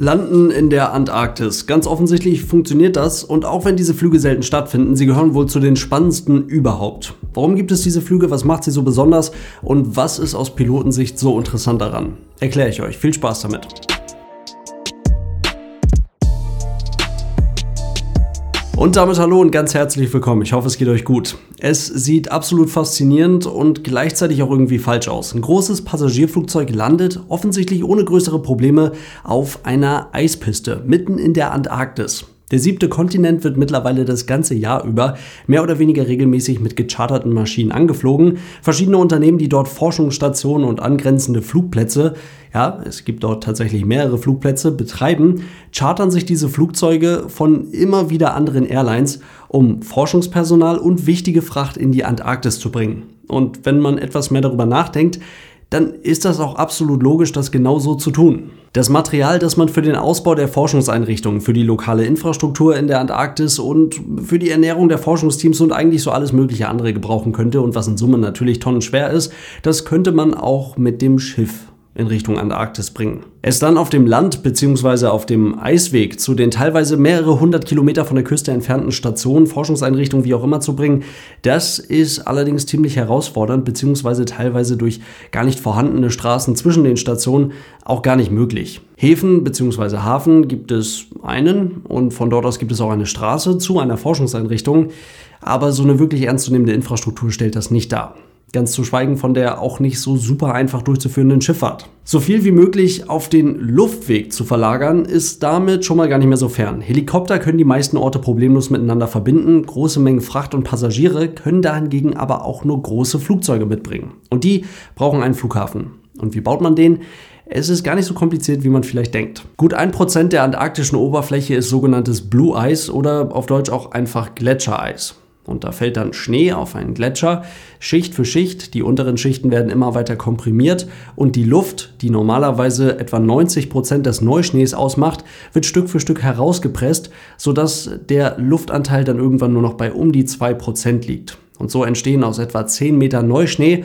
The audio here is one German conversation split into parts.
Landen in der Antarktis. Ganz offensichtlich funktioniert das und auch wenn diese Flüge selten stattfinden, sie gehören wohl zu den spannendsten überhaupt. Warum gibt es diese Flüge, was macht sie so besonders und was ist aus Pilotensicht so interessant daran? Erkläre ich euch. Viel Spaß damit. Und damit hallo und ganz herzlich willkommen. Ich hoffe, es geht euch gut. Es sieht absolut faszinierend und gleichzeitig auch irgendwie falsch aus. Ein großes Passagierflugzeug landet offensichtlich ohne größere Probleme auf einer Eispiste mitten in der Antarktis. Der siebte Kontinent wird mittlerweile das ganze Jahr über mehr oder weniger regelmäßig mit gecharterten Maschinen angeflogen. Verschiedene Unternehmen, die dort Forschungsstationen und angrenzende Flugplätze, ja, es gibt dort tatsächlich mehrere Flugplätze, betreiben, chartern sich diese Flugzeuge von immer wieder anderen Airlines, um Forschungspersonal und wichtige Fracht in die Antarktis zu bringen. Und wenn man etwas mehr darüber nachdenkt, dann ist das auch absolut logisch, das genau so zu tun. Das Material, das man für den Ausbau der Forschungseinrichtungen, für die lokale Infrastruktur in der Antarktis und für die Ernährung der Forschungsteams und eigentlich so alles mögliche andere gebrauchen könnte und was in Summe natürlich tonnenschwer ist, das könnte man auch mit dem Schiff in Richtung Antarktis bringen. Es dann auf dem Land bzw. auf dem Eisweg zu den teilweise mehrere hundert Kilometer von der Küste entfernten Stationen, Forschungseinrichtungen, wie auch immer zu bringen, das ist allerdings ziemlich herausfordernd bzw. teilweise durch gar nicht vorhandene Straßen zwischen den Stationen auch gar nicht möglich. Häfen bzw. Hafen gibt es einen und von dort aus gibt es auch eine Straße zu einer Forschungseinrichtung, aber so eine wirklich ernstzunehmende Infrastruktur stellt das nicht dar. Ganz zu schweigen von der auch nicht so super einfach durchzuführenden Schifffahrt. So viel wie möglich auf den Luftweg zu verlagern, ist damit schon mal gar nicht mehr so fern. Helikopter können die meisten Orte problemlos miteinander verbinden, große Mengen Fracht und Passagiere können dahingegen aber auch nur große Flugzeuge mitbringen. Und die brauchen einen Flughafen. Und wie baut man den? Es ist gar nicht so kompliziert, wie man vielleicht denkt. Gut ein Prozent der antarktischen Oberfläche ist sogenanntes Blue Ice oder auf Deutsch auch einfach Gletschereis. Und da fällt dann Schnee auf einen Gletscher, Schicht für Schicht. Die unteren Schichten werden immer weiter komprimiert und die Luft, die normalerweise etwa 90 Prozent des Neuschnees ausmacht, wird Stück für Stück herausgepresst, sodass der Luftanteil dann irgendwann nur noch bei um die 2% liegt. Und so entstehen aus etwa 10 Meter Neuschnee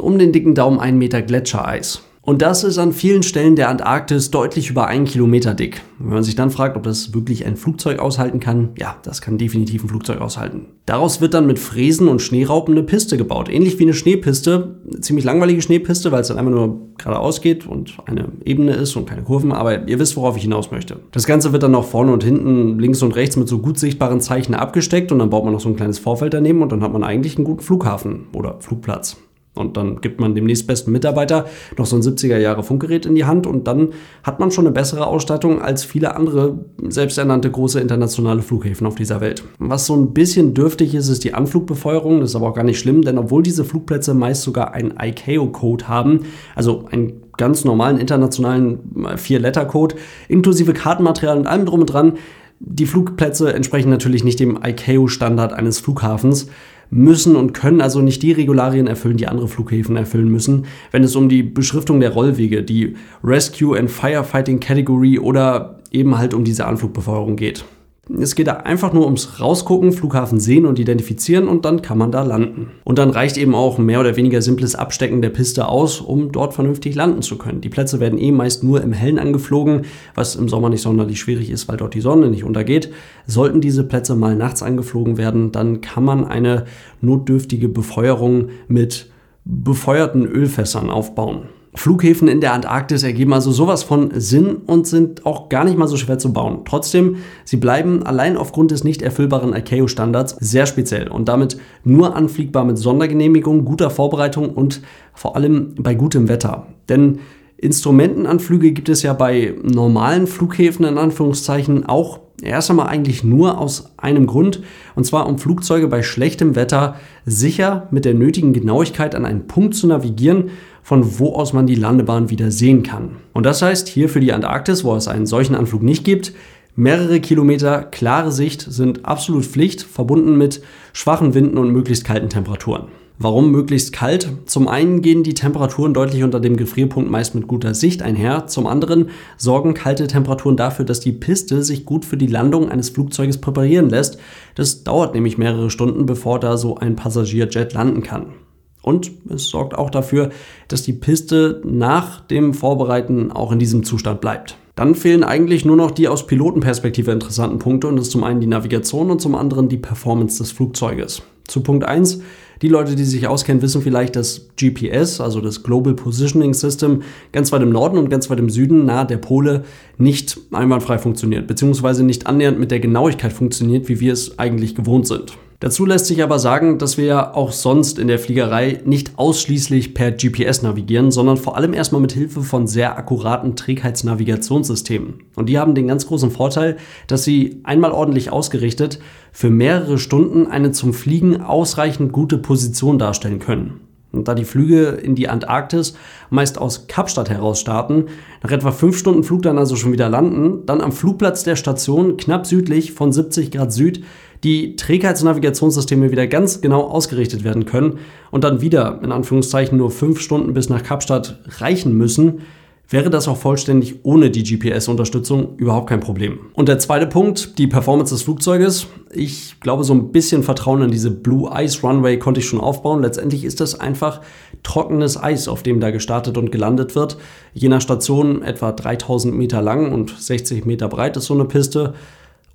um den dicken Daumen 1 Meter Gletschereis. Und das ist an vielen Stellen der Antarktis deutlich über einen Kilometer dick. Wenn man sich dann fragt, ob das wirklich ein Flugzeug aushalten kann, ja, das kann definitiv ein Flugzeug aushalten. Daraus wird dann mit Fräsen und Schneeraupen eine Piste gebaut. Ähnlich wie eine Schneepiste. Eine ziemlich langweilige Schneepiste, weil es dann einfach nur geradeaus geht und eine Ebene ist und keine Kurven. Aber ihr wisst, worauf ich hinaus möchte. Das Ganze wird dann noch vorne und hinten, links und rechts mit so gut sichtbaren Zeichen abgesteckt und dann baut man noch so ein kleines Vorfeld daneben und dann hat man eigentlich einen guten Flughafen oder Flugplatz. Und dann gibt man dem nächstbesten Mitarbeiter noch so ein 70er Jahre Funkgerät in die Hand und dann hat man schon eine bessere Ausstattung als viele andere selbsternannte große internationale Flughäfen auf dieser Welt. Was so ein bisschen dürftig ist, ist die Anflugbefeuerung. Das ist aber auch gar nicht schlimm, denn obwohl diese Flugplätze meist sogar einen ICAO-Code haben, also einen ganz normalen internationalen äh, Vier-Letter-Code, inklusive Kartenmaterial und allem drum und dran, die Flugplätze entsprechen natürlich nicht dem ICAO-Standard eines Flughafens müssen und können also nicht die Regularien erfüllen, die andere Flughäfen erfüllen müssen, wenn es um die Beschriftung der Rollwege, die Rescue and Firefighting Category oder eben halt um diese Anflugbefeuerung geht. Es geht da einfach nur ums Rausgucken, Flughafen sehen und identifizieren und dann kann man da landen. Und dann reicht eben auch mehr oder weniger simples Abstecken der Piste aus, um dort vernünftig landen zu können. Die Plätze werden eh meist nur im Hellen angeflogen, was im Sommer nicht sonderlich schwierig ist, weil dort die Sonne nicht untergeht. Sollten diese Plätze mal nachts angeflogen werden, dann kann man eine notdürftige Befeuerung mit befeuerten Ölfässern aufbauen. Flughäfen in der Antarktis ergeben also sowas von Sinn und sind auch gar nicht mal so schwer zu bauen. Trotzdem, sie bleiben allein aufgrund des nicht erfüllbaren ICAO-Standards sehr speziell und damit nur anfliegbar mit Sondergenehmigung, guter Vorbereitung und vor allem bei gutem Wetter. Denn Instrumentenanflüge gibt es ja bei normalen Flughäfen in Anführungszeichen auch erst einmal eigentlich nur aus einem Grund, und zwar um Flugzeuge bei schlechtem Wetter sicher mit der nötigen Genauigkeit an einen Punkt zu navigieren, von wo aus man die Landebahn wieder sehen kann. Und das heißt, hier für die Antarktis, wo es einen solchen Anflug nicht gibt, mehrere Kilometer klare Sicht sind absolut Pflicht, verbunden mit schwachen Winden und möglichst kalten Temperaturen. Warum möglichst kalt? Zum einen gehen die Temperaturen deutlich unter dem Gefrierpunkt meist mit guter Sicht einher. Zum anderen sorgen kalte Temperaturen dafür, dass die Piste sich gut für die Landung eines Flugzeuges präparieren lässt. Das dauert nämlich mehrere Stunden, bevor da so ein Passagierjet landen kann. Und es sorgt auch dafür, dass die Piste nach dem Vorbereiten auch in diesem Zustand bleibt. Dann fehlen eigentlich nur noch die aus Pilotenperspektive interessanten Punkte und das ist zum einen die Navigation und zum anderen die Performance des Flugzeuges. Zu Punkt 1. Die Leute, die sich auskennen, wissen vielleicht, dass GPS, also das Global Positioning System, ganz weit im Norden und ganz weit im Süden, nahe der Pole, nicht einwandfrei funktioniert, beziehungsweise nicht annähernd mit der Genauigkeit funktioniert, wie wir es eigentlich gewohnt sind. Dazu lässt sich aber sagen, dass wir ja auch sonst in der Fliegerei nicht ausschließlich per GPS navigieren, sondern vor allem erstmal mit Hilfe von sehr akkuraten Trägheitsnavigationssystemen. Und die haben den ganz großen Vorteil, dass sie einmal ordentlich ausgerichtet für mehrere Stunden eine zum Fliegen ausreichend gute Position darstellen können. Und da die Flüge in die Antarktis meist aus Kapstadt heraus starten, nach etwa 5 Stunden Flug dann also schon wieder landen, dann am Flugplatz der Station knapp südlich von 70 Grad Süd die Trägheitsnavigationssysteme wieder ganz genau ausgerichtet werden können und dann wieder in Anführungszeichen nur 5 Stunden bis nach Kapstadt reichen müssen, wäre das auch vollständig ohne die GPS-Unterstützung überhaupt kein Problem. Und der zweite Punkt, die Performance des Flugzeuges. Ich glaube, so ein bisschen Vertrauen in diese Blue Ice Runway konnte ich schon aufbauen. Letztendlich ist das einfach trockenes Eis, auf dem da gestartet und gelandet wird. Je nach Station etwa 3000 Meter lang und 60 Meter breit ist so eine Piste.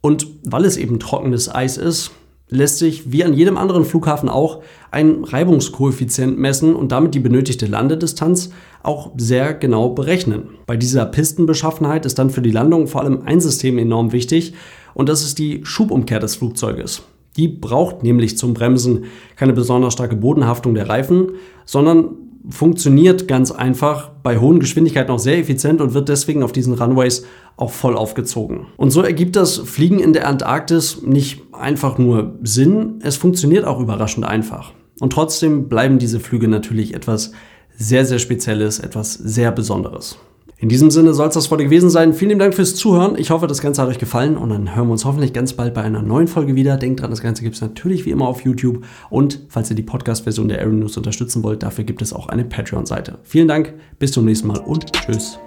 Und weil es eben trockenes Eis ist, lässt sich wie an jedem anderen Flughafen auch ein Reibungskoeffizient messen und damit die benötigte Landedistanz auch sehr genau berechnen. Bei dieser Pistenbeschaffenheit ist dann für die Landung vor allem ein System enorm wichtig und das ist die Schubumkehr des Flugzeuges. Die braucht nämlich zum Bremsen keine besonders starke Bodenhaftung der Reifen, sondern funktioniert ganz einfach bei hohen Geschwindigkeiten auch sehr effizient und wird deswegen auf diesen Runways auch voll aufgezogen. Und so ergibt das Fliegen in der Antarktis nicht einfach nur Sinn, es funktioniert auch überraschend einfach. Und trotzdem bleiben diese Flüge natürlich etwas sehr, sehr Spezielles, etwas sehr Besonderes. In diesem Sinne soll es das heute gewesen sein. Vielen Dank fürs Zuhören. Ich hoffe, das Ganze hat euch gefallen und dann hören wir uns hoffentlich ganz bald bei einer neuen Folge wieder. Denkt dran, das Ganze gibt es natürlich wie immer auf YouTube und falls ihr die Podcast-Version der Aaron News unterstützen wollt, dafür gibt es auch eine Patreon-Seite. Vielen Dank, bis zum nächsten Mal und tschüss.